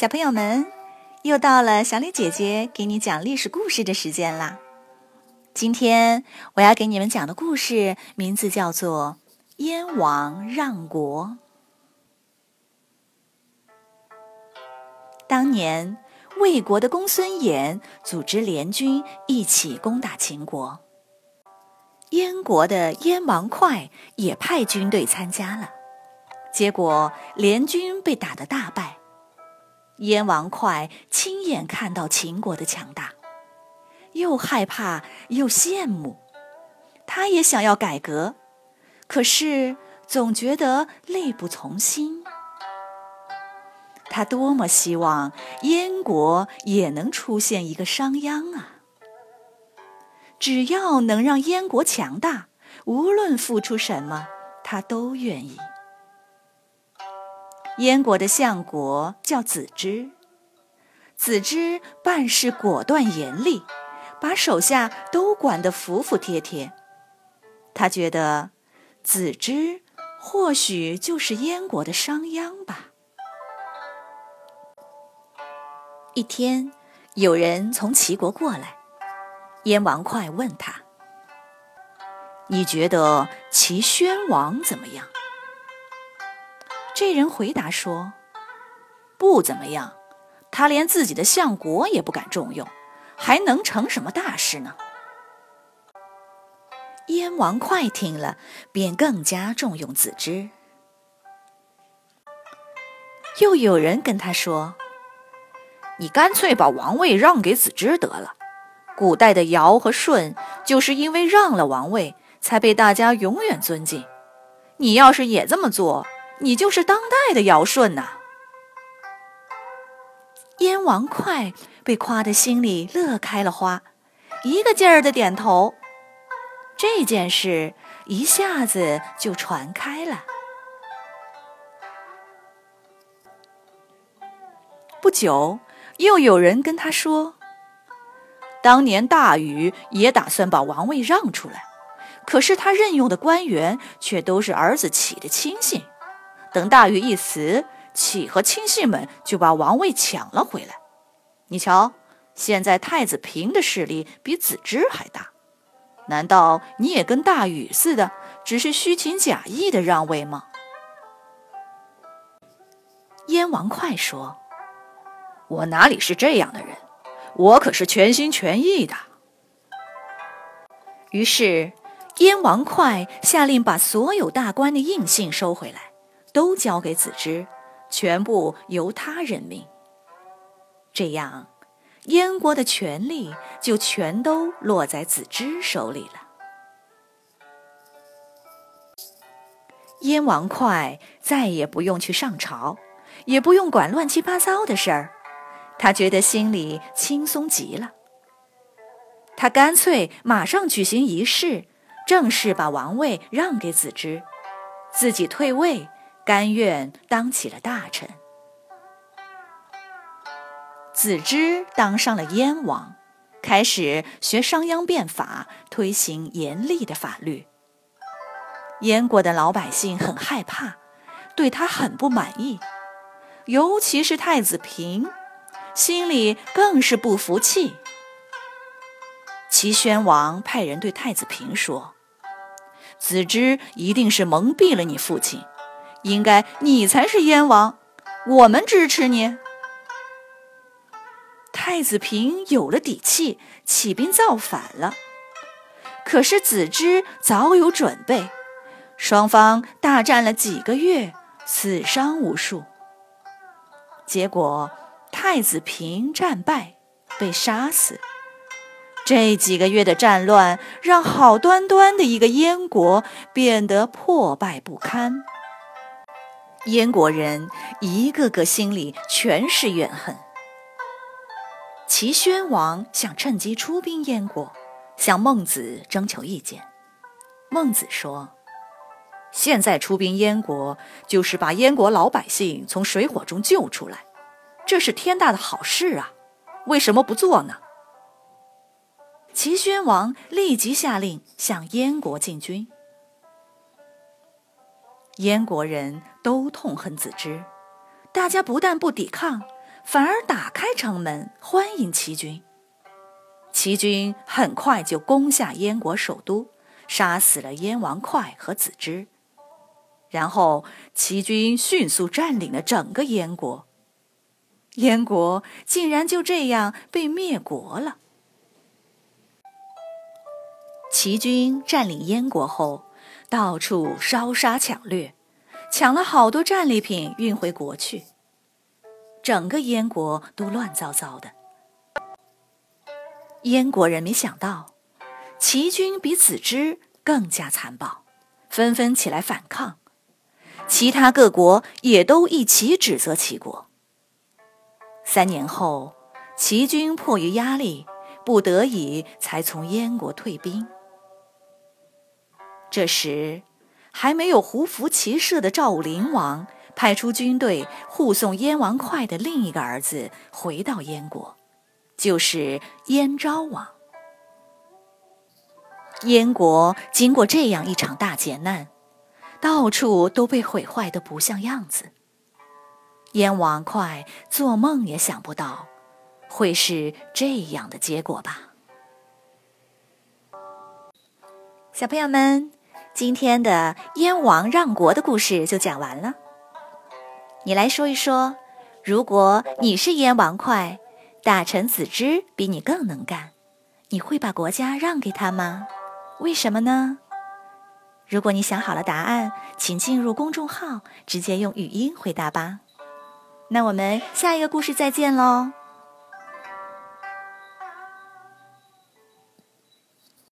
小朋友们，又到了小李姐姐给你讲历史故事的时间啦！今天我要给你们讲的故事名字叫做《燕王让国》。当年，魏国的公孙衍组织联军一起攻打秦国，燕国的燕王哙也派军队参加了，结果联军被打得大败。燕王哙亲眼看到秦国的强大，又害怕又羡慕，他也想要改革，可是总觉得力不从心。他多么希望燕国也能出现一个商鞅啊！只要能让燕国强大，无论付出什么，他都愿意。燕国的相国叫子之，子之办事果断严厉，把手下都管得服服帖帖。他觉得子之或许就是燕国的商鞅吧。一天，有人从齐国过来，燕王哙问他：“你觉得齐宣王怎么样？”这人回答说：“不怎么样，他连自己的相国也不敢重用，还能成什么大事呢？”燕王哙听了，便更加重用子之。又有人跟他说：“你干脆把王位让给子之得了。古代的尧和舜就是因为让了王位，才被大家永远尊敬。你要是也这么做，”你就是当代的尧舜呐！燕王哙被夸得心里乐开了花，一个劲儿的点头。这件事一下子就传开了。不久，又有人跟他说：“当年大禹也打算把王位让出来，可是他任用的官员却都是儿子启的亲信。”等大禹一死，启和亲信们就把王位抢了回来。你瞧，现在太子平的势力比子之还大。难道你也跟大禹似的，只是虚情假意的让位吗？燕王哙说：“我哪里是这样的人？我可是全心全意的。”于是，燕王哙下令把所有大官的印信收回来。都交给子之，全部由他任命。这样，燕国的权力就全都落在子之手里了。燕王哙再也不用去上朝，也不用管乱七八糟的事儿，他觉得心里轻松极了。他干脆马上举行仪式，正式把王位让给子之，自己退位。甘愿当起了大臣，子之当上了燕王，开始学商鞅变法，推行严厉的法律。燕国的老百姓很害怕，对他很不满意，尤其是太子平，心里更是不服气。齐宣王派人对太子平说：“子之一定是蒙蔽了你父亲。”应该你才是燕王，我们支持你。太子平有了底气，起兵造反了。可是子之早有准备，双方大战了几个月，死伤无数。结果太子平战败，被杀死。这几个月的战乱，让好端端的一个燕国变得破败不堪。燕国人一个个心里全是怨恨。齐宣王想趁机出兵燕国，向孟子征求意见。孟子说：“现在出兵燕国，就是把燕国老百姓从水火中救出来，这是天大的好事啊！为什么不做呢？”齐宣王立即下令向燕国进军。燕国人都痛恨子之，大家不但不抵抗，反而打开城门欢迎齐军。齐军很快就攻下燕国首都，杀死了燕王哙和子之。然后齐军迅速占领了整个燕国，燕国竟然就这样被灭国了。齐军占领燕国后，到处烧杀抢掠，抢了好多战利品运回国去，整个燕国都乱糟糟的。燕国人没想到，齐军比子之更加残暴，纷纷起来反抗。其他各国也都一起指责齐国。三年后，齐军迫于压力，不得已才从燕国退兵。这时，还没有胡服骑射的赵武灵王派出军队护送燕王哙的另一个儿子回到燕国，就是燕昭王。燕国经过这样一场大劫难。到处都被毁坏的不像样子。燕王哙做梦也想不到，会是这样的结果吧？小朋友们，今天的燕王让国的故事就讲完了。你来说一说，如果你是燕王哙，大臣子之比你更能干，你会把国家让给他吗？为什么呢？如果你想好了答案，请进入公众号，直接用语音回答吧。那我们下一个故事再见喽。